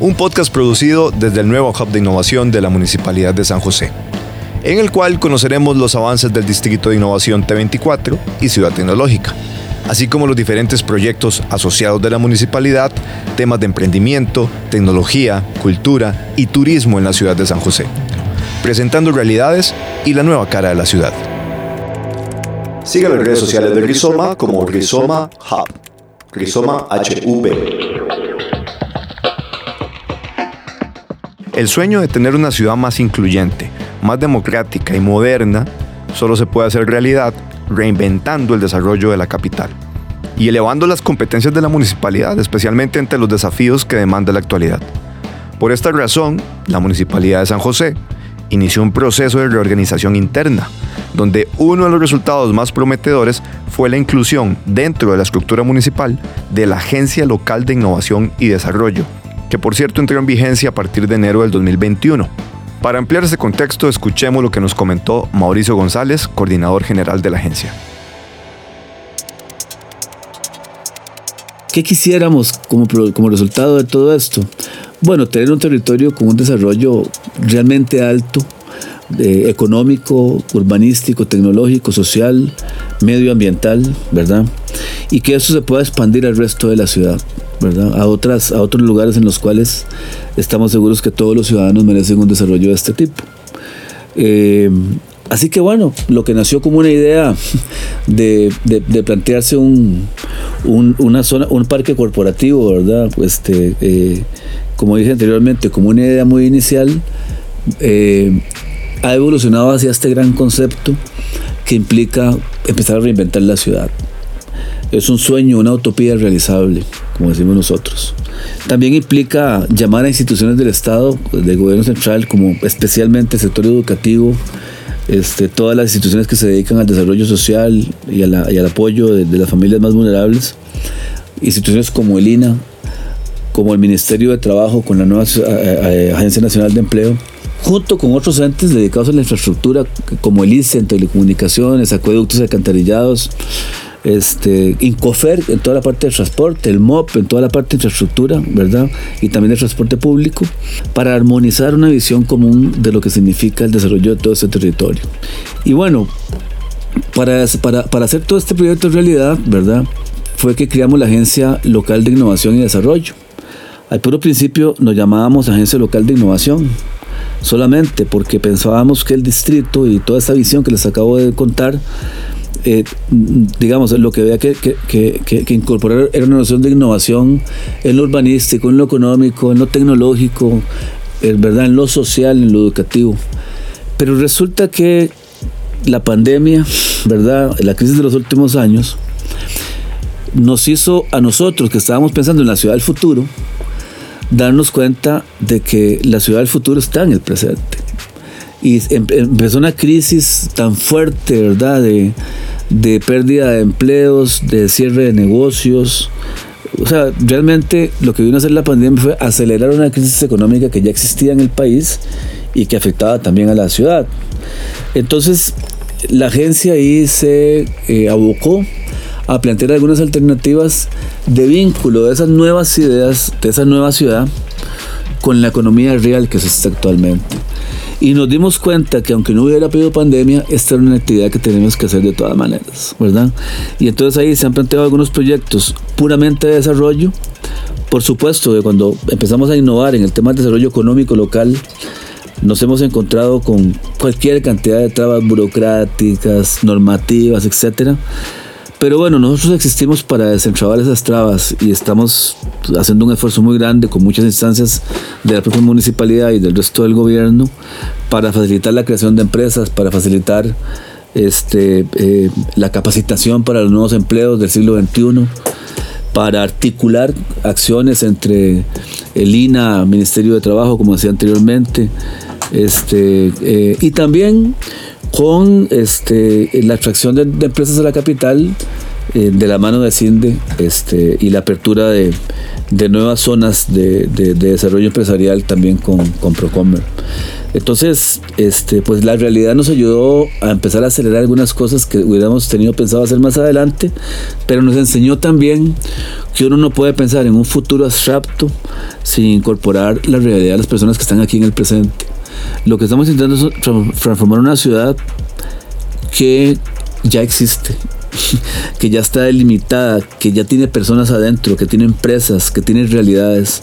Un podcast producido desde el nuevo Hub de Innovación de la Municipalidad de San José, en el cual conoceremos los avances del Distrito de Innovación T24 y Ciudad Tecnológica, así como los diferentes proyectos asociados de la municipalidad, temas de emprendimiento, tecnología, cultura y turismo en la ciudad de San José, presentando realidades y la nueva cara de la ciudad. Siga las redes sociales de Rizoma como Rizoma Hub, Rizoma HV. El sueño de tener una ciudad más incluyente, más democrática y moderna solo se puede hacer realidad reinventando el desarrollo de la capital y elevando las competencias de la municipalidad, especialmente entre los desafíos que demanda la actualidad. Por esta razón, la Municipalidad de San José inició un proceso de reorganización interna, donde uno de los resultados más prometedores fue la inclusión dentro de la estructura municipal de la Agencia Local de Innovación y Desarrollo, que por cierto entró en vigencia a partir de enero del 2021. Para ampliar ese contexto, escuchemos lo que nos comentó Mauricio González, coordinador general de la agencia. ¿Qué quisiéramos como, como resultado de todo esto? Bueno, tener un territorio con un desarrollo realmente alto, eh, económico, urbanístico, tecnológico, social, medioambiental, ¿verdad? Y que eso se pueda expandir al resto de la ciudad, ¿verdad? A, otras, a otros lugares en los cuales estamos seguros que todos los ciudadanos merecen un desarrollo de este tipo. Eh, así que bueno, lo que nació como una idea de, plantearse un, un, una zona, un parque corporativo, ¿verdad? Este, eh, como dije anteriormente, como una idea muy inicial, eh, ha evolucionado hacia este gran concepto que implica empezar a reinventar la ciudad. Es un sueño, una utopía realizable, como decimos nosotros. También implica llamar a instituciones del Estado, del gobierno central, como especialmente el sector educativo, este, todas las instituciones que se dedican al desarrollo social y, al apoyo de, las familias más vulnerables, instituciones como el INA, como el Ministerio de Trabajo con la nueva eh, eh, Agencia Nacional de Empleo, junto con otros entes dedicados a la infraestructura como el ICE en telecomunicaciones, acueductos alcantarillados, este, Incofer en toda la parte de transporte, el MOP en toda la parte de infraestructura, ¿verdad? Y también el transporte público, para armonizar una visión común de lo que significa el desarrollo de todo este territorio. Y bueno, para, para, para hacer todo este proyecto realidad, ¿verdad? Fue que creamos la Agencia Local de Innovación y Desarrollo al puro principio nos llamábamos Agencia Local de Innovación, solamente porque pensábamos que el distrito y toda esa visión que les acabo de contar, eh, digamos, lo que había que, que, incorporar era una noción de innovación en lo urbanístico, en lo económico, en lo tecnológico, en, ¿verdad? en lo social, en lo educativo. Pero resulta que la pandemia, ¿verdad? la crisis de los últimos años, nos hizo a nosotros que estábamos pensando en la ciudad del futuro, darnos cuenta de que la ciudad del futuro está en el presente. Y em, empezó una crisis tan fuerte, ¿verdad? De, de pérdida de empleos, de cierre de negocios. O sea, realmente lo que vino a hacer la pandemia fue acelerar una crisis económica que ya existía en el país y que afectaba también a la ciudad. Entonces, la agencia ahí se eh, abocó a plantear algunas alternativas de vínculo de esas nuevas ideas, de esa nueva ciudad, con la economía real que existe actualmente. Y nos dimos cuenta que aunque no hubiera habido pandemia, esta era una actividad que tenemos que hacer de todas maneras, ¿verdad? Y entonces ahí se han planteado algunos proyectos puramente de desarrollo. Por supuesto que cuando empezamos a innovar en el tema del desarrollo económico local, nos hemos encontrado con cualquier cantidad de trabas burocráticas, normativas, etcétera pero bueno, nosotros existimos para desentrabar esas trabas y estamos haciendo un esfuerzo muy grande con muchas instancias de la propia municipalidad y del resto del gobierno para facilitar la creación de empresas, para facilitar este, eh, la capacitación para los nuevos empleos del siglo XXI, para articular acciones entre el INA, Ministerio de Trabajo, como decía anteriormente, este, eh, y también con este, la atracción de, empresas a la capital eh, de la mano de CINDE este, y la apertura de, nuevas zonas de, desarrollo empresarial también con, con Procomer. Entonces, este, pues la realidad nos ayudó a empezar a acelerar algunas cosas que hubiéramos tenido pensado hacer más adelante, pero nos enseñó también que uno no puede pensar en un futuro abstracto sin incorporar la realidad de las personas que están aquí en el presente. Lo que estamos intentando es transformar una ciudad que ya existe, que ya está delimitada, que ya tiene personas adentro, que tiene empresas, que tiene realidades,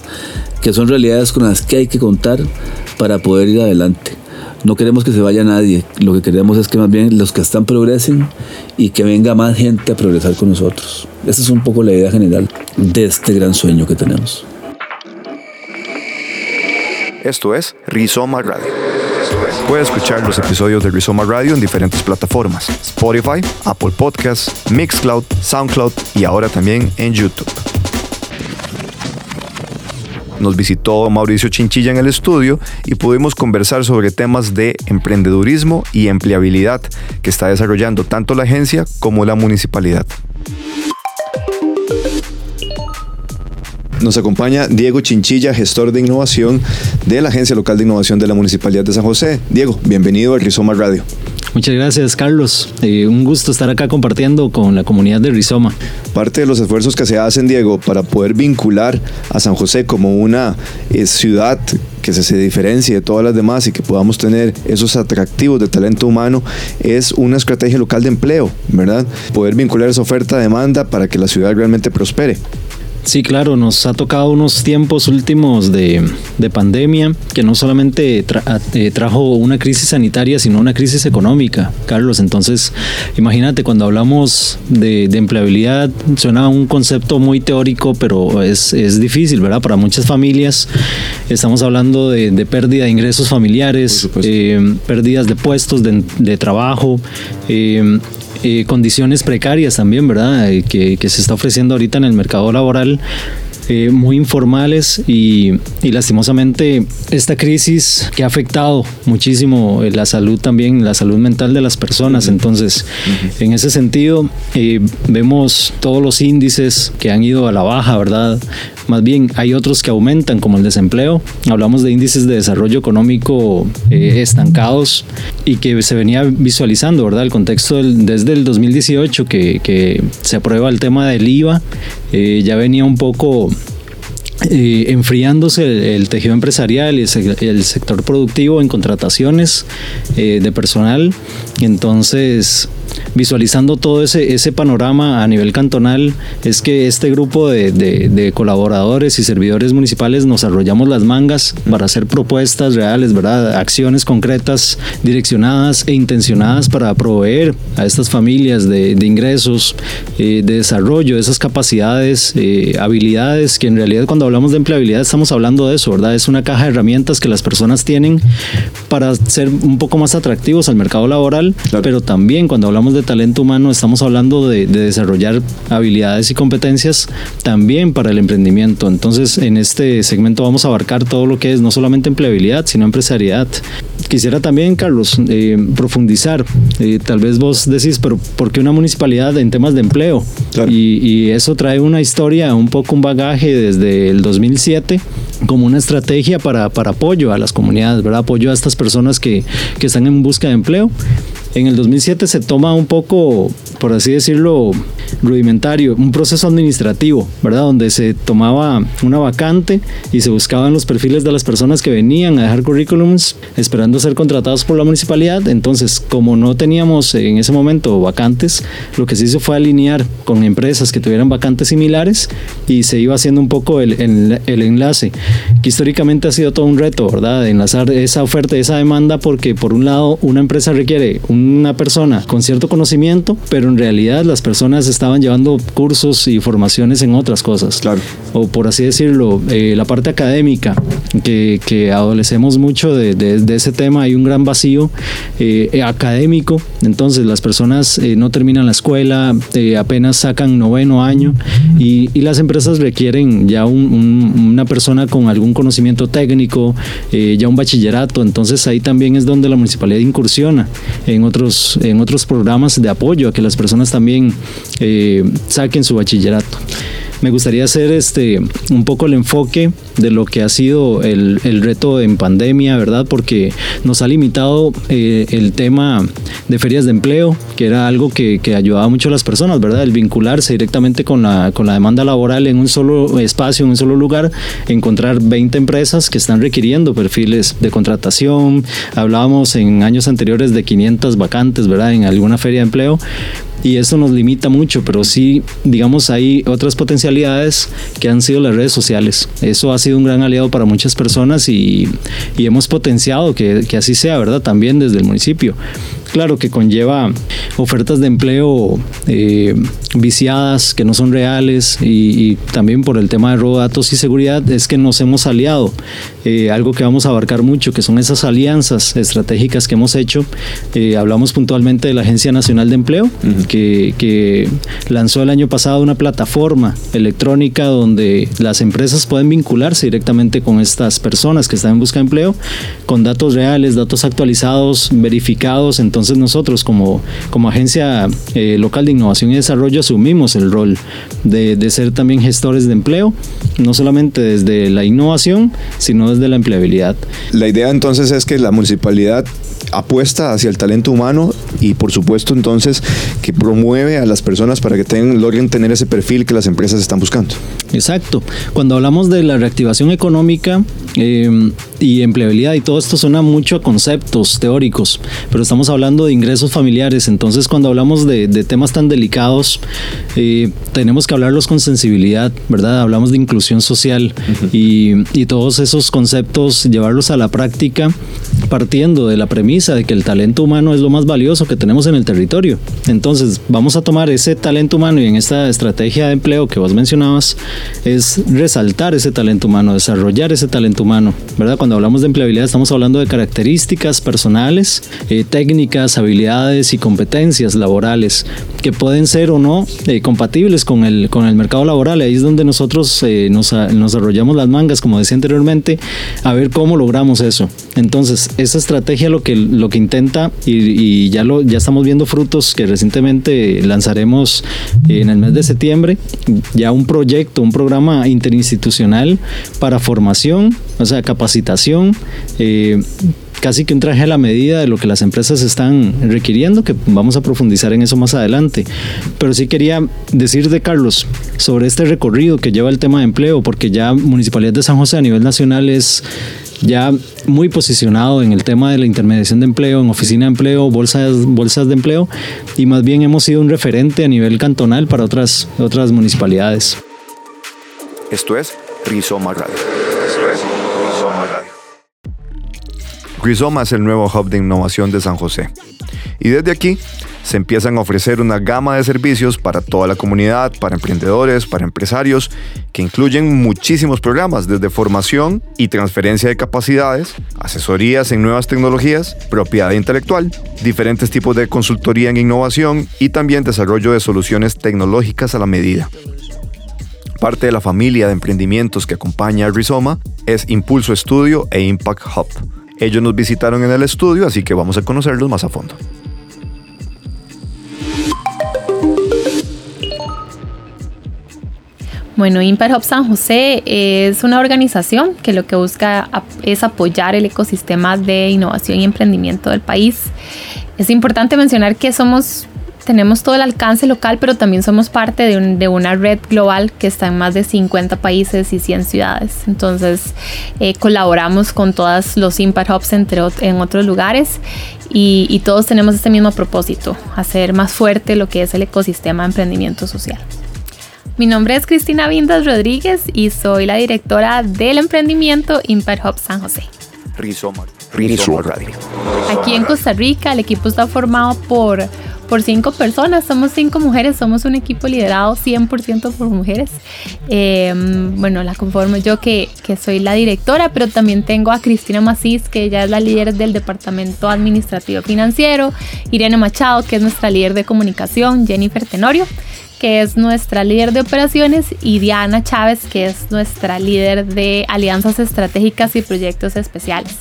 que son realidades con las que hay que contar para poder ir adelante. No queremos que se vaya nadie, lo que queremos es que más bien los que están progresen y que venga más gente a progresar con nosotros. Esa es un poco la idea general de este gran sueño que tenemos. Esto es Rizoma Radio. Puedes escuchar los episodios de Rizoma Radio en diferentes plataformas: Spotify, Apple Podcasts, Mixcloud, Soundcloud y ahora también en YouTube. Nos visitó Mauricio Chinchilla en el estudio y pudimos conversar sobre temas de emprendedurismo y empleabilidad que está desarrollando tanto la agencia como la municipalidad. Nos acompaña Diego Chinchilla, gestor de innovación de la Agencia Local de Innovación de la Municipalidad de San José. Diego, bienvenido a Rizoma Radio. Muchas gracias, Carlos. Eh, un gusto estar acá compartiendo con la comunidad de Rizoma. Parte de los esfuerzos que se hacen, Diego, para poder vincular a San José como una eh, ciudad que se, se diferencie de todas las demás y que podamos tener esos atractivos de talento humano es una estrategia local de empleo, ¿verdad? Poder vincular esa oferta-demanda para que la ciudad realmente prospere. Sí, claro, nos ha tocado unos tiempos últimos de, de pandemia que no solamente tra- eh, trajo una crisis sanitaria, sino una crisis económica, Carlos. Entonces, imagínate, cuando hablamos de, de empleabilidad, suena un concepto muy teórico, pero es, es difícil, ¿verdad? Para muchas familias estamos hablando de, de pérdida de ingresos familiares, eh, pérdidas de puestos de, de trabajo. eh, eh, condiciones precarias también, ¿verdad? Eh, que, que se está ofreciendo ahorita en el mercado laboral. eh, muy informales y, y lastimosamente esta crisis que ha afectado muchísimo eh, la salud también, la salud mental de las personas. Entonces, en ese sentido, vemos todos los índices que han ido a la baja, ¿verdad? Más bien, hay otros que aumentan, como el desempleo. Hablamos de índices de desarrollo económico eh, estancados y que se venía visualizando, ¿verdad? El contexto desde el 2018 que, que se aprueba el tema del IVA, eh, ya venía un poco eh, enfriándose el, tejido empresarial y el, sec- el sector productivo en contrataciones de personal. Entonces, visualizando todo ese, ese panorama a nivel cantonal, es que este grupo de, de- de colaboradores y servidores municipales nos arrollamos las mangas para hacer propuestas reales, ¿verdad? Acciones concretas, direccionadas e intencionadas para proveer a estas familias de, de ingresos, eh, de desarrollo, de esas capacidades, eh, habilidades, que en realidad cuando hablamos de empleabilidad estamos hablando de eso, ¿verdad? Es una caja de herramientas que las personas tienen para ser un poco más atractivos al mercado laboral, Claro. pero también cuando hablamos de talento humano estamos hablando de, de desarrollar habilidades y competencias también para el emprendimiento. Entonces en este segmento vamos a abarcar todo lo que es no solamente empleabilidad, sino empresariedad. Quisiera también, Carlos, eh, profundizar. Eh, tal vez vos decís, pero ¿por qué una municipalidad en temas de empleo? Claro. Y, y eso trae una historia, un poco un bagaje desde el 2007 como una estrategia para, para apoyo a las comunidades, ¿verdad? Apoyo a estas personas que, que están en busca de empleo. En el 2007 se toma un poco, por así decirlo, rudimentario, un proceso administrativo, ¿verdad? Donde se tomaba una vacante y se buscaban los perfiles de las personas que venían a dejar currículums esperando ser contratados por la municipalidad. Entonces, como no teníamos en ese momento vacantes, lo que se hizo fue alinear con empresas que tuvieran vacantes similares y se iba haciendo un poco el, el- el enlace, que históricamente ha sido todo un reto, ¿verdad? De enlazar esa oferta esa demanda porque por un lado una empresa requiere una persona con cierto conocimiento, pero en realidad las personas estaban llevando cursos y formaciones en otras cosas. Claro. O por así decirlo, eh, la parte académica, que, que adolecemos mucho de, de- de ese tema, hay un gran vacío eh, eh, académico, entonces las personas eh, no terminan la escuela, apenas sacan noveno año y, y las empresas requieren ya un- un- una persona con algún conocimiento técnico, ya un bachillerato, entonces ahí también es donde la municipalidad incursiona en otros, en otros programas de apoyo a que las personas también eh, saquen su bachillerato. me gustaría hacer este, un poco el enfoque de lo que ha sido el, el reto en pandemia, ¿verdad? Porque nos ha limitado eh, el tema de ferias de empleo, que era algo que, que, ayudaba mucho a las personas, ¿verdad? El vincularse directamente con la, con la demanda laboral en un solo espacio, en un solo lugar, encontrar 20 empresas que están requiriendo perfiles de contratación. Hablábamos en años anteriores de 500 vacantes, ¿verdad? En alguna feria de empleo y eso nos limita mucho, pero sí, digamos, hay otras potencialidades que han sido las redes sociales. Eso ha sido un gran aliado para muchas personas y, hemos potenciado que, así sea, ¿verdad? También desde el municipio. Claro que conlleva ofertas de empleo eh, viciadas que no son reales y, y, también por el tema de robo de datos y seguridad es que nos hemos aliado. Eh, algo que vamos a abarcar mucho, que son esas alianzas estratégicas que hemos hecho. Eh, hablamos puntualmente de la Agencia Nacional de Empleo, uh -huh. que, que, lanzó el año pasado una plataforma electrónica donde las empresas pueden vincularse directamente con estas personas que están en busca de empleo, con datos reales, datos actualizados, verificados. Entonces nosotros como, como agencia eh, local de innovación y desarrollo asumimos el rol de, de ser también gestores de empleo, no solamente desde la innovación, sino de la empleabilidad. La idea entonces es que la municipalidad apuesta hacia el talento humano y por supuesto entonces que promueve a las personas para que tengan, logren tener ese perfil que las empresas están buscando. Exacto. Cuando hablamos de la reactivación económica eh, y empleabilidad y todo esto suena mucho a conceptos teóricos, pero estamos hablando de ingresos familiares, entonces cuando hablamos de, de temas tan delicados eh, tenemos que hablarlos con sensibilidad, ¿verdad? Hablamos de inclusión social uh -huh. y, y todos esos conceptos llevarlos a la práctica partiendo de la premisa de que el talento humano es lo más valioso que tenemos en el territorio. Entonces, vamos a tomar ese talento humano y en esta estrategia de empleo que vos mencionabas es resaltar ese talento humano, desarrollar ese talento humano, ¿verdad? Cuando hablamos de empleabilidad estamos hablando de características personales, eh, técnicas, habilidades y competencias laborales que pueden ser o no eh, compatibles con el, con el mercado laboral. Ahí es donde nosotros eh, nos, nos arrollamos las mangas, como decía anteriormente, a ver cómo logramos eso. Entonces, esa estrategia lo que, lo que intenta, y, y ya, lo, ya estamos viendo frutos que recientemente lanzaremos en el mes de septiembre, ya un proyecto, un programa interinstitucional para formación, o sea, capacitación. Eh, casi que un traje a la medida de lo que las empresas están requiriendo, que vamos a profundizar en eso más adelante. Pero sí quería decirte, Carlos, sobre este recorrido que lleva el tema de empleo, porque ya Municipalidad de San José a nivel nacional es ya muy posicionado en el tema de la intermediación de empleo, en oficina de empleo, bolsas, bolsas de empleo, y más bien hemos sido un referente a nivel cantonal para otras, otras municipalidades. Esto es Rizoma Radio. Rizoma es el nuevo hub de innovación de San José. Y desde aquí se empiezan a ofrecer una gama de servicios para toda la comunidad, para emprendedores, para empresarios, que incluyen muchísimos programas, desde formación y transferencia de capacidades, asesorías en nuevas tecnologías, propiedad intelectual, diferentes tipos de consultoría en innovación y también desarrollo de soluciones tecnológicas a la medida. Parte de la familia de emprendimientos que acompaña a Rizoma es Impulso Estudio e Impact Hub. Ellos nos visitaron en el estudio, así que vamos a conocerlos más a fondo. Bueno, Impact Hub San José es una organización que lo que busca es apoyar el ecosistema de innovación y emprendimiento del país. Es importante mencionar que somos tenemos todo el alcance local, pero también somos parte de, un, de, una red global que está en más de 50 países y 100 ciudades. Entonces, eh, colaboramos con todos los Impact Hubs entre, en otros lugares y, y todos tenemos este mismo propósito, hacer más fuerte lo que es el ecosistema de emprendimiento social. Mi nombre es Cristina Vindas Rodríguez y soy la directora del emprendimiento Impact Hub San José. Rizoma, Rizoma Radio. Aquí en Costa Rica el equipo está formado por, por cinco personas, somos cinco mujeres, somos un equipo liderado 100% por mujeres. Eh, bueno, la conformo yo que, que soy la directora, pero también tengo a Cristina Macís, que ella es la líder del Departamento Administrativo Financiero, Irene Machado, que es nuestra líder de comunicación, Jennifer Tenorio que es nuestra líder de operaciones, y Diana Chávez, que es nuestra líder de alianzas estratégicas y proyectos especiales.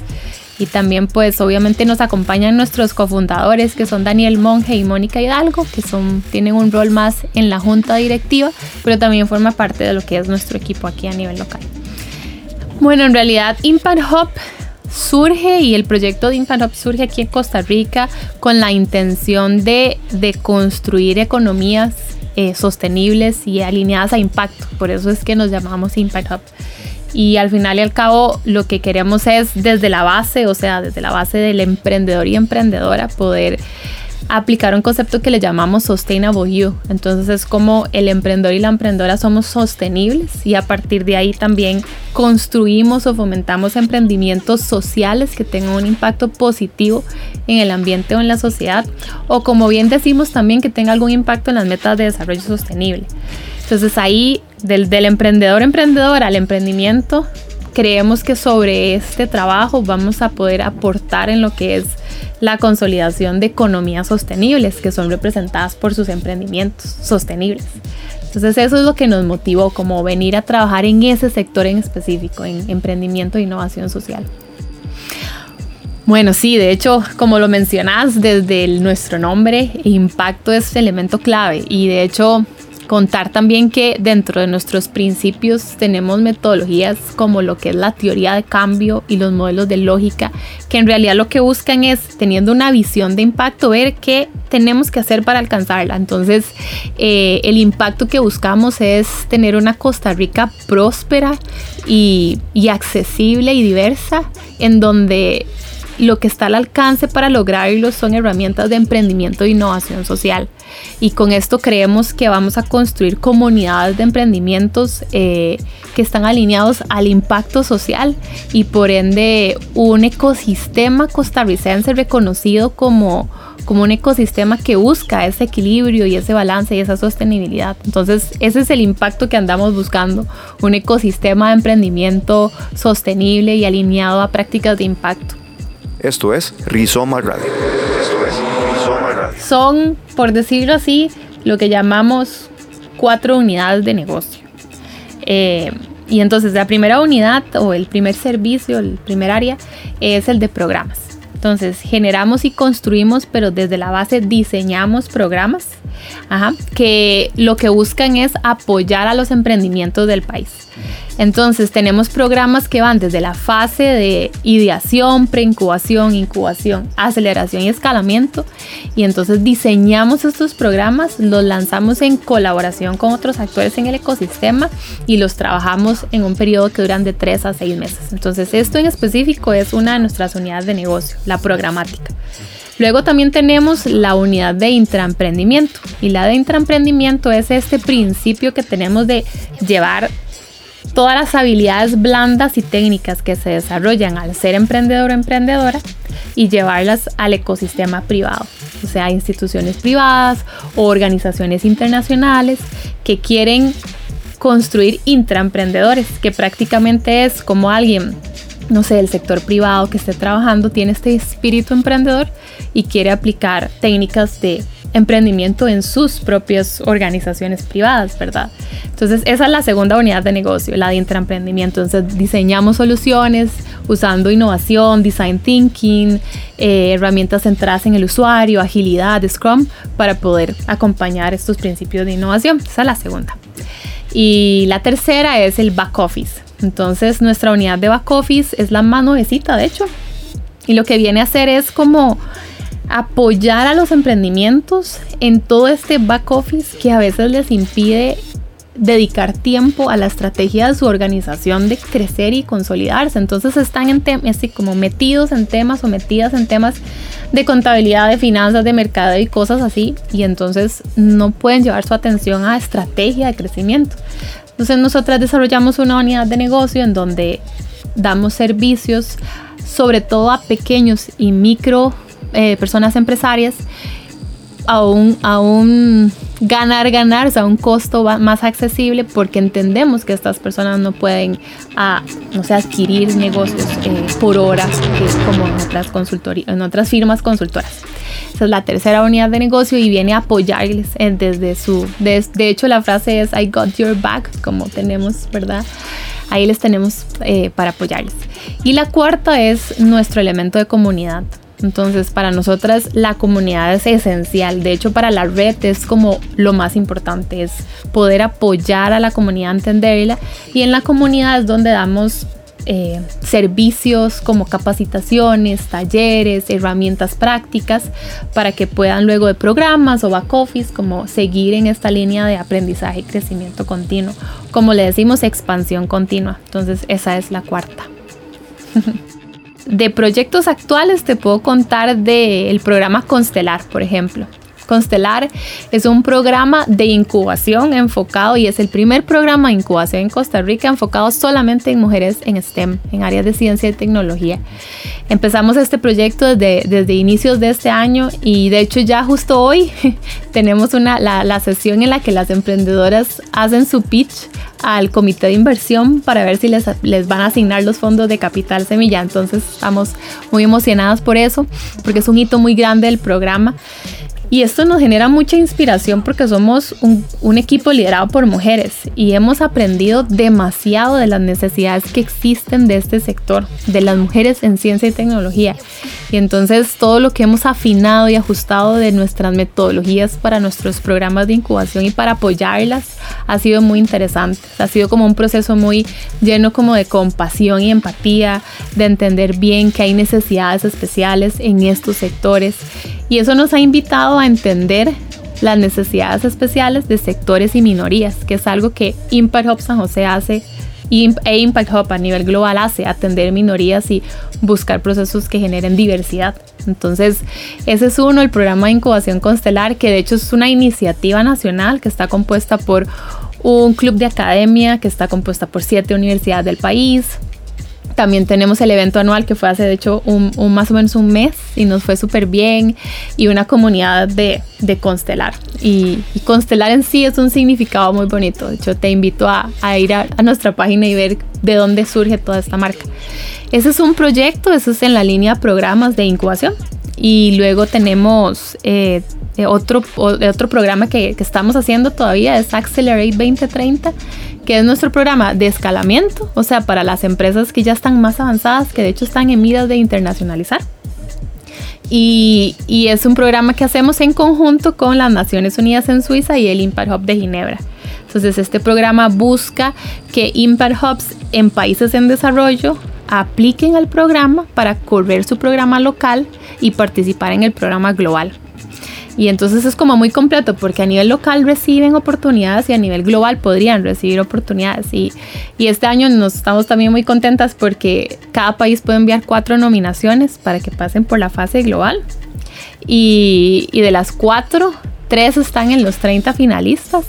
Y también pues obviamente nos acompañan nuestros cofundadores que son Daniel Monge y Mónica Hidalgo, que son, tienen un rol más en la junta directiva, pero también forma parte de lo que es nuestro equipo aquí a nivel local. Bueno, en realidad Impact Hub surge y el proyecto de Impact Hub surge aquí en Costa Rica con la intención de, de construir economías eh, sostenibles y alineadas a impacto. Por eso es que nos llamamos Impact Hub. Y al final y al cabo lo que queremos es desde la base, o sea, desde la base del emprendedor y emprendedora, poder aplicar un concepto que le llamamos Sustainable You. Entonces es como el emprendedor y la emprendedora somos sostenibles y a partir de ahí también construimos o fomentamos emprendimientos sociales que tengan un impacto positivo en el ambiente o en la sociedad o como bien decimos también que tenga algún impacto en las metas de desarrollo sostenible. Entonces ahí del, emprendedor emprendedor al emprendimiento creemos que sobre este trabajo vamos a poder aportar en lo que es la consolidación de economías sostenibles que son representadas por sus emprendimientos sostenibles. Entonces eso es lo que nos motivó como venir a trabajar en ese sector en específico, en emprendimiento e innovación social. Bueno, sí, de hecho, como lo mencionas desde nuestro nombre, impacto es elemento clave y de hecho Contar también que dentro de nuestros principios tenemos metodologías como lo que es la teoría de cambio y los modelos de lógica, que en realidad lo que buscan es, teniendo una visión de impacto, ver qué tenemos que hacer para alcanzarla. Entonces, eh, el impacto que buscamos es tener una Costa Rica próspera y, y accesible y diversa, en donde lo que está al alcance para lograrlo son herramientas de emprendimiento e innovación social. Y con esto creemos que vamos a construir comunidades de emprendimientos eh, que están alineados al impacto social y por ende un ecosistema costarricense reconocido como, como un ecosistema que busca ese equilibrio y ese balance y esa sostenibilidad. Entonces ese es el impacto que andamos buscando, un ecosistema de emprendimiento sostenible y alineado a prácticas de impacto. Esto es Rizoma Radio. Esto es Rizoma Radio. Son, por decirlo así, lo que llamamos cuatro unidades de negocio. Eh, y entonces la primera unidad o el primer servicio, el primer área, es el de programas. Entonces generamos y construimos, pero desde la base diseñamos programas que lo que buscan es apoyar a los emprendimientos del país. Entonces tenemos programas que van desde la fase de ideación, preincubación, incubación, aceleración y escalamiento. Y entonces diseñamos estos programas, los lanzamos en colaboración con otros actores en el ecosistema y los trabajamos en un periodo que duran de 3 a 6 meses. Entonces esto en específico es una de nuestras unidades de negocio, la programática. Luego también tenemos la unidad de intraemprendimiento. Y la de intraemprendimiento es este principio que tenemos de llevar todas las habilidades blandas y técnicas que se desarrollan al ser emprendedor o emprendedora y llevarlas al ecosistema privado, o sea, instituciones privadas o organizaciones internacionales que quieren construir intraemprendedores, que prácticamente es como alguien, no sé, del sector privado que esté trabajando, tiene este espíritu emprendedor y quiere aplicar técnicas de emprendimiento en sus propias organizaciones privadas, ¿verdad? Entonces, esa es la segunda unidad de negocio, la de intraemprendimiento. Entonces, diseñamos soluciones usando innovación, design thinking, eh, herramientas centradas en el usuario, agilidad, Scrum, para poder acompañar estos principios de innovación. Esa es la segunda. Y la tercera es el back office. Entonces, nuestra unidad de back office es la más nuevecita, de hecho. Y lo que viene a hacer es como apoyar a los emprendimientos en todo este back office que a veces les impide dedicar tiempo a la estrategia de su organización de crecer y consolidarse. Entonces están en así como metidos en temas o metidas en temas de contabilidad, de finanzas, de mercado y cosas así. Y entonces no pueden llevar su atención a estrategia de crecimiento. Entonces nosotras desarrollamos una unidad de negocio en donde damos servicios sobre todo a pequeños y micro eh, personas empresarias a un, a un ganar, ganar, o sea, un costo más accesible porque entendemos que estas personas no pueden, ah, no sé, adquirir negocios eh, por hora, como en otras, en otras firmas consultoras. Es la tercera unidad de negocio y viene a apoyarles desde su, de, de hecho la frase es I got your back, como tenemos, ¿verdad? ahí les tenemos eh, para apoyarles. Y la cuarta es nuestro elemento de comunidad. Entonces, para nosotras la comunidad es esencial. De hecho, para la red es como lo más importante, es poder apoyar a la comunidad, entenderla. Y en la comunidad es donde damos eh, servicios como capacitaciones, talleres, herramientas prácticas para que puedan luego de programas o back office como seguir en esta línea de aprendizaje y crecimiento continuo. Como le decimos, expansión continua. Entonces, esa es la cuarta. De proyectos actuales te puedo contar del programa Constelar, por ejemplo. Constelar es un programa de incubación enfocado y es el primer programa de incubación en Costa Rica enfocado solamente en mujeres en STEM, en áreas de ciencia y tecnología. Empezamos este proyecto desde, desde inicios de este año y de hecho ya justo hoy tenemos una, la, la sesión en la que las emprendedoras hacen su pitch al comité de inversión para ver si les, les, van a asignar los fondos de capital semilla. Entonces estamos muy emocionadas por eso, porque es un hito muy grande del programa. Y esto nos genera mucha inspiración porque somos un, un, equipo liderado por mujeres y hemos aprendido demasiado de las necesidades que existen de este sector, de las mujeres en ciencia y tecnología. Y entonces todo lo que hemos afinado y ajustado de nuestras metodologías para nuestros programas de incubación y para apoyarlas ha sido muy interesante. Ha sido como un proceso muy lleno como de compasión y empatía, de entender bien que hay necesidades especiales en estos sectores. Y eso nos ha invitado a entender las necesidades especiales de sectores y minorías, que es algo que Impact Hub San José hace e Impact Hub a nivel global hace, atender minorías y buscar procesos que generen diversidad. Entonces, ese es uno, el programa de incubación constelar, que de hecho es una iniciativa nacional que está compuesta por un club de academia, que está compuesta por siete universidades del país, también tenemos el evento anual que fue hace de hecho un, más o menos un mes y nos fue súper bien y una comunidad de, de constelar. Y, constelar en sí es un significado muy bonito. De hecho te invito a, a ir a, a, nuestra página y ver de dónde surge toda esta marca. Ese es un proyecto, eso es en la línea programas de incubación. Y luego tenemos eh, otro, otro programa que, que estamos haciendo todavía, es Accelerate 2030 que es nuestro programa de escalamiento, o sea, para las empresas que ya están más avanzadas, que de hecho están en miras de internacionalizar. Y, y, es un programa que hacemos en conjunto con las Naciones Unidas en Suiza y el Impact Hub de Ginebra. Entonces, este programa busca que Impact Hubs en países en desarrollo apliquen al programa para correr su programa local y participar en el programa global. Y entonces es como muy completo porque a nivel local reciben oportunidades y a nivel global podrían recibir oportunidades. Y, y este año nos estamos también muy contentas porque cada país puede enviar cuatro nominaciones para que pasen por la fase global. Y, y de las cuatro, tres están en los 30 finalistas.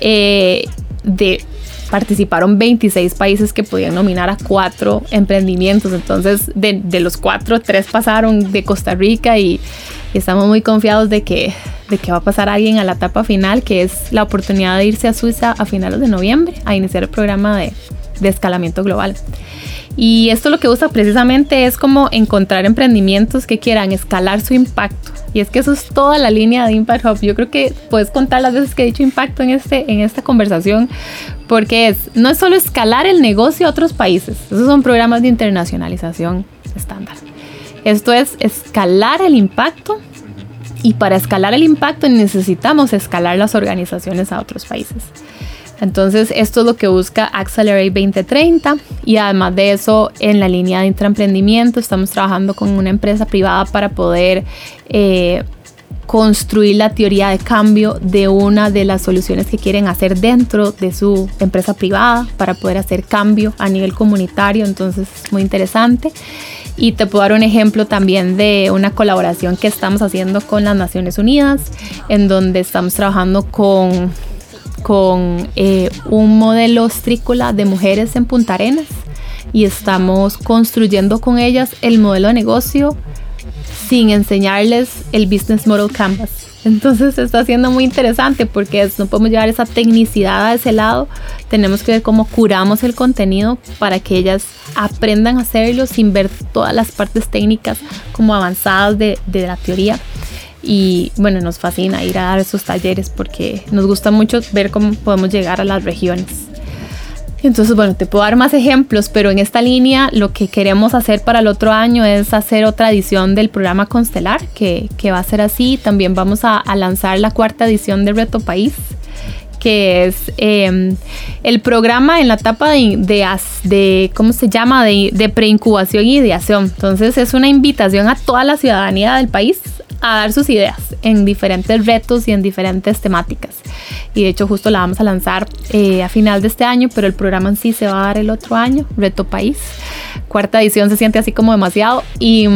Eh, de participaron 26 países que podían nominar a cuatro emprendimientos. Entonces, de, de los cuatro, tres pasaron de Costa Rica y, y, estamos muy confiados de que, de que va a pasar alguien a la etapa final, que es la oportunidad de irse a Suiza a finales de noviembre a iniciar el programa de, de escalamiento global. Y esto lo que usa precisamente es como encontrar emprendimientos que quieran escalar su impacto. Y es que eso es toda la línea de Impact Hub. Yo creo que puedes contar las veces que he dicho impacto en, este, en esta conversación, porque es, no es solo escalar el negocio a otros países, esos son programas de internacionalización estándar. Esto es escalar el impacto y para escalar el impacto necesitamos escalar las organizaciones a otros países. Entonces, esto es lo que busca Accelerate 2030 y además de eso, en la línea de intraemprendimiento estamos trabajando con una empresa privada para poder eh, construir la teoría de cambio de una de las soluciones que quieren hacer dentro de su empresa privada para poder hacer cambio a nivel comunitario. Entonces, es muy interesante. Y te puedo dar un ejemplo también de una colaboración que estamos haciendo con las Naciones Unidas, en donde estamos trabajando con con eh, un modelo ostrícola de mujeres en Punta Arenas y estamos construyendo con ellas el modelo de negocio sin enseñarles el business model canvas. Entonces está siendo muy interesante porque no podemos llevar esa tecnicidad a ese lado, tenemos que ver cómo curamos el contenido para que ellas aprendan a hacerlo sin ver todas las partes técnicas como avanzadas de, de la teoría y bueno, nos fascina ir a dar esos talleres porque nos gusta mucho ver cómo podemos llegar a las regiones. Entonces, bueno, te puedo dar más ejemplos, pero en esta línea lo que queremos hacer para el otro año es hacer otra edición del programa Constelar, que, que va a ser así. También vamos a, lanzar la cuarta edición de Reto País, que es eh, el programa en la etapa de, de, de ¿cómo se llama?, de, de preincubación y ideación. Entonces es una invitación a toda la ciudadanía del país a dar sus ideas en diferentes retos y en diferentes temáticas. Y de hecho justo la vamos a lanzar eh, a final de este año, pero el programa en sí se va a dar el otro año, Reto País. Cuarta edición se siente así como demasiado y,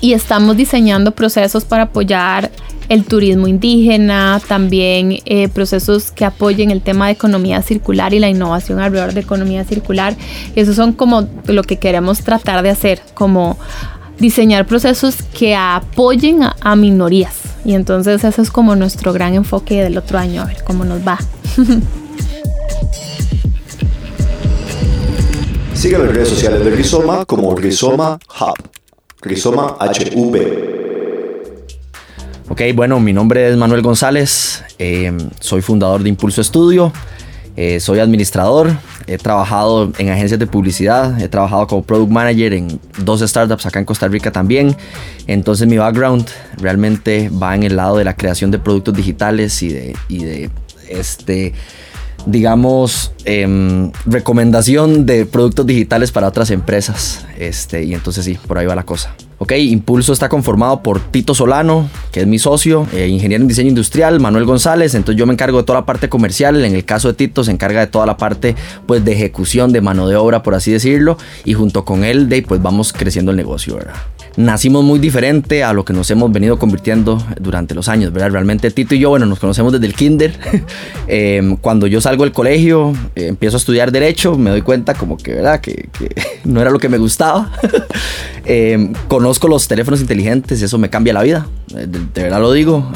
y estamos diseñando procesos para apoyar el turismo indígena, también eh, procesos que apoyen el tema de economía circular y la innovación alrededor de economía circular. Esos son como lo que queremos tratar de hacer, como diseñar procesos que apoyen a, a minorías. Y entonces eso es como nuestro gran enfoque del otro año, a ver cómo nos va. Sigue las redes sociales de Rizoma como Rizoma Hub. Rizoma HV. Ok, bueno, mi nombre es Manuel González, eh, soy fundador de Impulso Estudio, eh, soy administrador, he trabajado en agencias de publicidad, he trabajado como product manager en dos startups acá en Costa Rica también, entonces mi background realmente va en el lado de la creación de productos digitales y de, este digamos, eh, recomendación de productos digitales para otras empresas. Este, y entonces sí, por ahí va la cosa. Ok, Impulso está conformado por Tito Solano, que es mi socio, eh, ingeniero en diseño industrial, Manuel González, entonces yo me encargo de toda la parte comercial, en el caso de Tito se encarga de toda la parte pues de ejecución, de mano de obra, por así decirlo, y junto con él de, pues vamos creciendo el negocio, ¿verdad? Nacimos muy diferente a lo que nos hemos venido convirtiendo durante los años, ¿verdad? Realmente Tito y yo, bueno, nos conocemos desde el kinder. eh, cuando yo salgo del colegio, eh, empiezo a estudiar derecho, me doy cuenta como que, ¿verdad? Que, no era lo que me gustaba. eh, conozco los teléfonos inteligentes eso me cambia la vida, de, de verdad lo digo.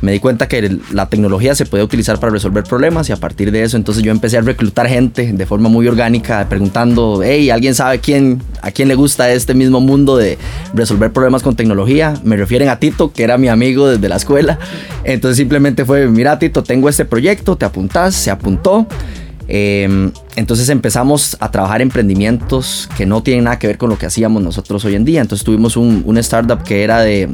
Me di cuenta que la tecnología se puede utilizar para resolver problemas y a partir de eso entonces yo empecé a reclutar gente de forma muy orgánica preguntando, hey, ¿alguien sabe quién, a quién le gusta este mismo mundo de resolver problemas con tecnología? Me refieren a Tito, que era mi amigo desde la escuela. Entonces simplemente fue, mira Tito, tengo este proyecto, te apuntás, se apuntó. Eh, entonces empezamos a trabajar emprendimientos que no tienen nada que ver con lo que hacíamos nosotros hoy en día. Entonces tuvimos un, startup que era de,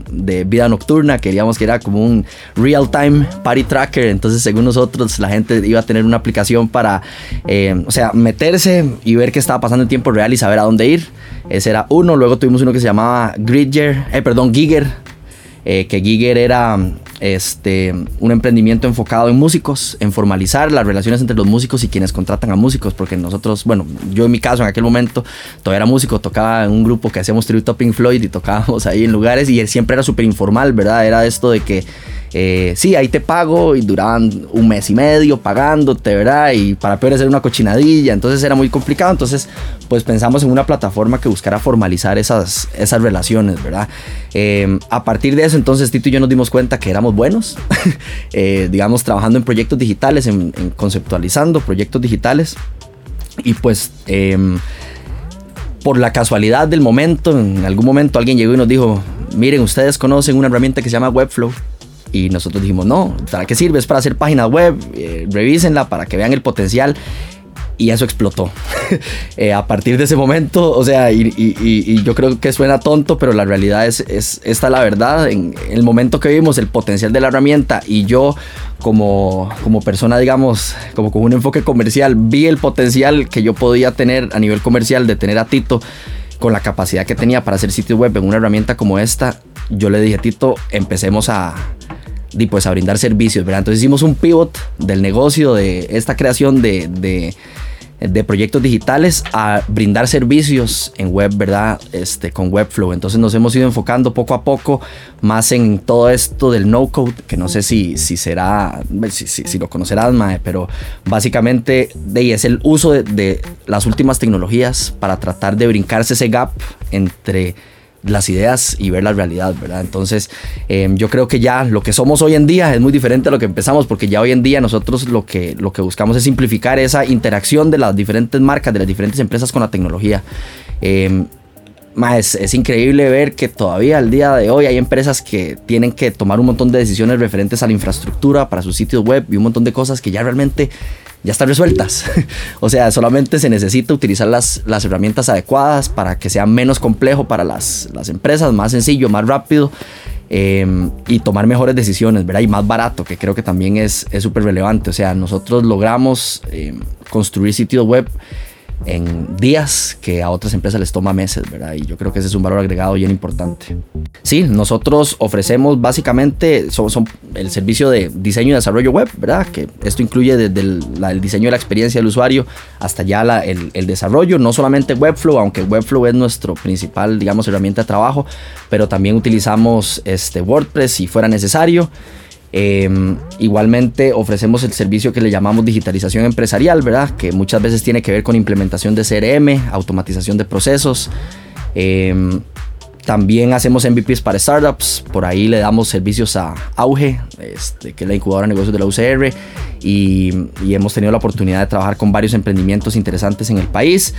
vida nocturna, queríamos que era como un real-time party tracker. Entonces según nosotros la gente iba a tener una aplicación para, eh, o sea, meterse y ver qué estaba pasando en tiempo real y saber a dónde ir. Ese era uno. Luego tuvimos uno que se llamaba Gridger, eh, perdón, Giger, eh, que Giger era este, un emprendimiento enfocado en músicos, en formalizar las relaciones entre los músicos y quienes contratan a músicos, porque nosotros, bueno, yo en mi caso en aquel momento todavía era músico, tocaba en un grupo que hacíamos tributo a Pink Floyd y tocábamos ahí en lugares y siempre era súper informal, ¿verdad? Era esto de que eh, sí, ahí te pago y duraban un mes y medio pagándote, ¿verdad? Y para peor hacer una cochinadilla, entonces era muy complicado, entonces pues pensamos en una plataforma que buscara formalizar esas, esas relaciones, ¿verdad? Eh, a partir de eso entonces Tito y yo nos dimos cuenta que éramos buenos, eh, digamos, trabajando en proyectos digitales, en, conceptualizando proyectos digitales y pues... Eh, por la casualidad del momento, en algún momento alguien llegó y nos dijo, miren, ustedes conocen una herramienta que se llama Webflow. Y nosotros dijimos, no, ¿para qué sirve? Es para hacer páginas web, eh, revísenla para que vean el potencial. Y eso explotó. eh, a partir de ese momento, o sea, y, yo creo que suena tonto, pero la realidad es, es esta la verdad. En, el momento que vimos el potencial de la herramienta y yo como, como persona, digamos, como con un enfoque comercial, vi el potencial que yo podía tener a nivel comercial de tener a Tito con la capacidad que tenía para hacer sitio web en una herramienta como esta, yo le dije Tito, empecemos a, y pues a brindar servicios, ¿verdad? Entonces hicimos un pivot del negocio, de esta creación de, de, proyectos digitales a brindar servicios en web, ¿verdad? Este, con Webflow. Entonces nos hemos ido enfocando poco a poco más en todo esto del no-code, que no sé si, si será, si, si, si lo conocerás, Mae, pero básicamente de es el uso de las últimas tecnologías para tratar de brincarse ese gap entre las ideas y ver la realidad, ¿verdad? Entonces, eh, yo creo que ya lo que somos hoy en día es muy diferente a lo que empezamos, porque ya hoy en día nosotros lo que, lo que buscamos es simplificar esa interacción de las diferentes marcas, de las diferentes empresas con la tecnología. Eh, es, increíble ver que todavía al día de hoy hay empresas que tienen que tomar un montón de decisiones referentes a la infraestructura para sus sitios web y un montón de cosas que ya realmente ya están resueltas. o sea, solamente se necesita utilizar las, las herramientas adecuadas para que sea menos complejo para las, las empresas, más sencillo, más rápido. eh, y tomar mejores decisiones, ¿verdad? Y más barato, que creo que también es súper relevante. O sea, nosotros logramos eh, construir sitios web en días que a otras empresas les toma meses, ¿verdad? Y yo creo que ese es un valor agregado bien importante. Sí, nosotros ofrecemos básicamente son, el servicio de diseño y desarrollo web, ¿verdad? Que esto incluye desde el, diseño de la experiencia del usuario hasta ya el, el desarrollo, no solamente Webflow, aunque Webflow es nuestro principal, digamos, herramienta de trabajo, pero también utilizamos este, WordPress si fuera necesario. Eh, igualmente ofrecemos el servicio que le llamamos digitalización empresarial, ¿verdad? Que muchas veces tiene que ver con implementación de CRM, automatización de procesos. Eh, también hacemos MVPs para startups, por ahí le damos servicios a Auge, este, que es la incubadora de negocios de la UCR, y, y hemos tenido la oportunidad de trabajar con varios emprendimientos interesantes en el país.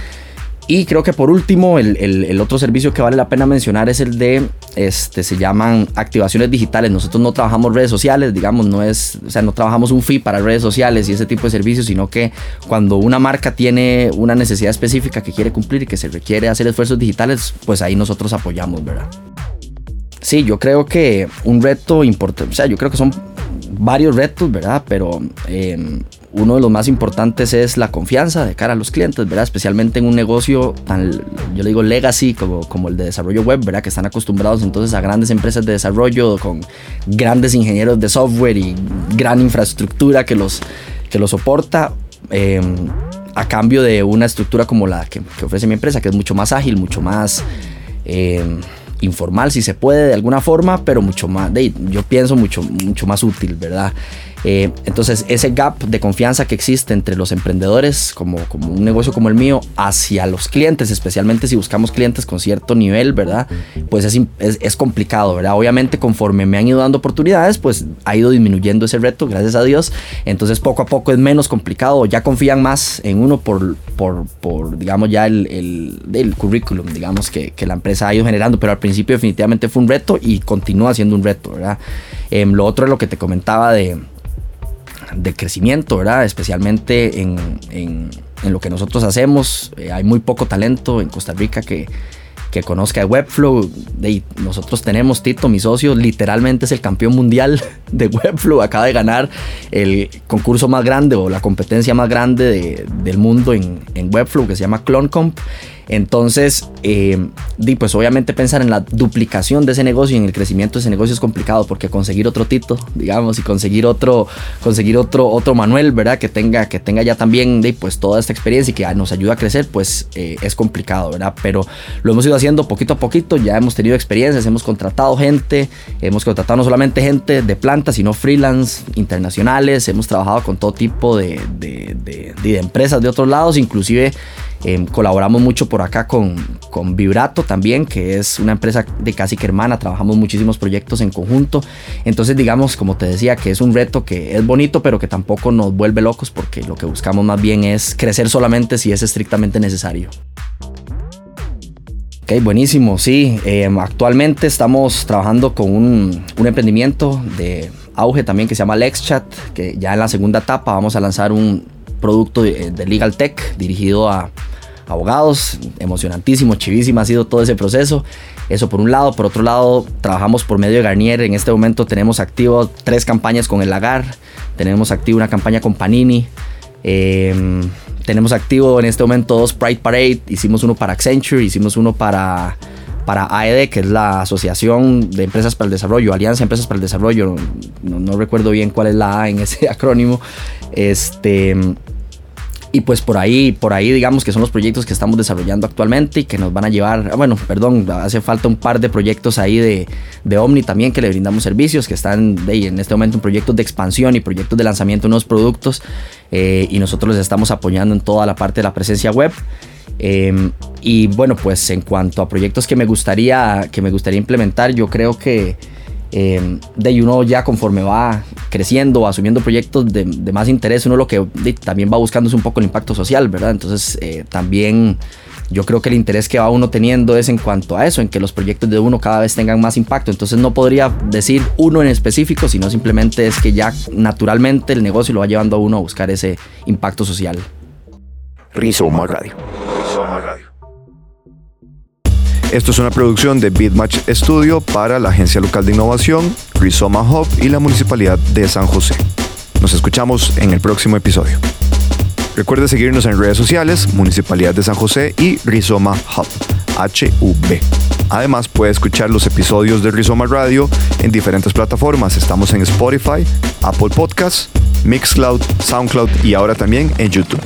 Y creo que por último, el, el- otro servicio que vale la pena mencionar es el de, este, se llaman activaciones digitales. Nosotros no trabajamos redes sociales, digamos, no es, o sea, no trabajamos un fee para redes sociales y ese tipo de servicios, sino que cuando una marca tiene una necesidad específica que quiere cumplir y que se requiere hacer esfuerzos digitales, pues ahí nosotros apoyamos, ¿verdad? Sí, yo creo que un reto importante, o sea, yo creo que son varios retos, ¿verdad? Pero eh, uno de los más importantes es la confianza de cara a los clientes, ¿verdad? Especialmente en un negocio tan, yo le digo legacy, como, como el de desarrollo web, ¿verdad? Que están acostumbrados entonces a grandes empresas de desarrollo con grandes ingenieros de software y gran infraestructura que los, que los soporta. eh, a cambio de una estructura como la que, ofrece mi empresa, que es mucho más ágil, mucho más eh, informal, si se puede de alguna forma, pero mucho más, de, yo pienso mucho, mucho más útil, ¿verdad? Eh, entonces, ese gap de confianza que existe entre los emprendedores, como, como un negocio como el mío, hacia los clientes, especialmente si buscamos clientes con cierto nivel, ¿verdad? Pues es, es, complicado, ¿verdad? Obviamente, conforme me han ido dando oportunidades, pues ha ido disminuyendo ese reto, gracias a Dios. Entonces, poco a poco es menos complicado, ya confían más en uno por, por, por digamos, ya el, el, el currículum, digamos, que, que la empresa ha ido generando, pero al principio definitivamente fue un reto y continúa siendo un reto, ¿verdad? Em, lo otro es lo que te comentaba de de crecimiento, ¿verdad? Especialmente en, en- en lo que nosotros hacemos. Eh, hay muy poco talento en Costa Rica que, que conozca Webflow. De, nosotros tenemos, Tito, mi socio, literalmente es el campeón mundial de Webflow. Acaba de ganar el concurso más grande o la competencia más grande de- del mundo en, en Webflow que se llama CloneComp. Entonces, eh, pues obviamente pensar en la duplicación de ese negocio y en el crecimiento de ese negocio es complicado porque conseguir otro Tito, digamos, y conseguir otro, conseguir otro, otro Manuel, ¿verdad? Que tenga, que tenga ya también pues toda esta experiencia y que nos ayude a crecer, pues eh, es complicado, ¿verdad? Pero lo hemos ido haciendo poquito a poquito, ya hemos tenido experiencias, hemos contratado gente, hemos contratado no solamente gente de planta, sino freelance internacionales, hemos trabajado con todo tipo de, de- de- empresas de otros lados, inclusive eh, colaboramos mucho por acá con, con Vibrato también, que es una empresa de casi que hermana. Trabajamos muchísimos proyectos en conjunto. Entonces, digamos, como te decía, que es un reto que es bonito, pero que tampoco nos vuelve locos porque lo que buscamos más bien es crecer solamente si es estrictamente necesario. Ok, buenísimo, sí. Eh, actualmente estamos trabajando con un, un emprendimiento de auge también que se llama LexChat, que ya en la segunda etapa vamos a lanzar un producto de, de Legal Tech dirigido a abogados. Emocionantísimo, chivísimo ha sido todo ese proceso. Eso por un lado. Por otro lado, trabajamos por medio de Garnier. En este momento tenemos activo tres campañas con el Lagar. Tenemos activo una campaña con Panini. Eh, tenemos activo en este momento dos Pride Parade. Hicimos uno para Accenture, hicimos uno para, para AED, que es la Asociación de Empresas para el Desarrollo, Alianza de Empresas para el Desarrollo. No, no recuerdo bien cuál es la A en ese acrónimo. Este. Y pues por ahí, por ahí digamos que son los proyectos que estamos desarrollando actualmente y que nos van a llevar, ah, bueno, perdón, hace falta un par de proyectos ahí de, de Omni también que le brindamos servicios, que están en este momento en proyectos de expansión y proyectos de lanzamiento de nuevos productos eh, y nosotros les estamos apoyando en toda la parte de la presencia web. Eh, y bueno, pues en cuanto a proyectos que me gustaría, que me gustaría implementar, yo creo que eh, de uno ya conforme va creciendo, asumiendo proyectos de, de más interés, uno lo que de, también va buscando es un poco el impacto social, ¿verdad? Entonces eh, también yo creo que el interés que va uno teniendo es en cuanto a eso, en que los proyectos de uno cada vez tengan más impacto. Entonces no podría decir uno en específico, sino simplemente es que ya naturalmente el negocio lo va llevando a uno a buscar ese impacto social. Rizoma Radio. Esto es una producción de Bitmatch Studio para la Agencia Local de Innovación, Rizoma Hub y la Municipalidad de San José. Nos escuchamos en el próximo episodio. Recuerde seguirnos en redes sociales, Municipalidad de San José y Rizoma Hub, HUB. Además, puede escuchar los episodios de Rizoma Radio en diferentes plataformas. Estamos en Spotify, Apple Podcasts, Mixcloud, Soundcloud y ahora también en YouTube.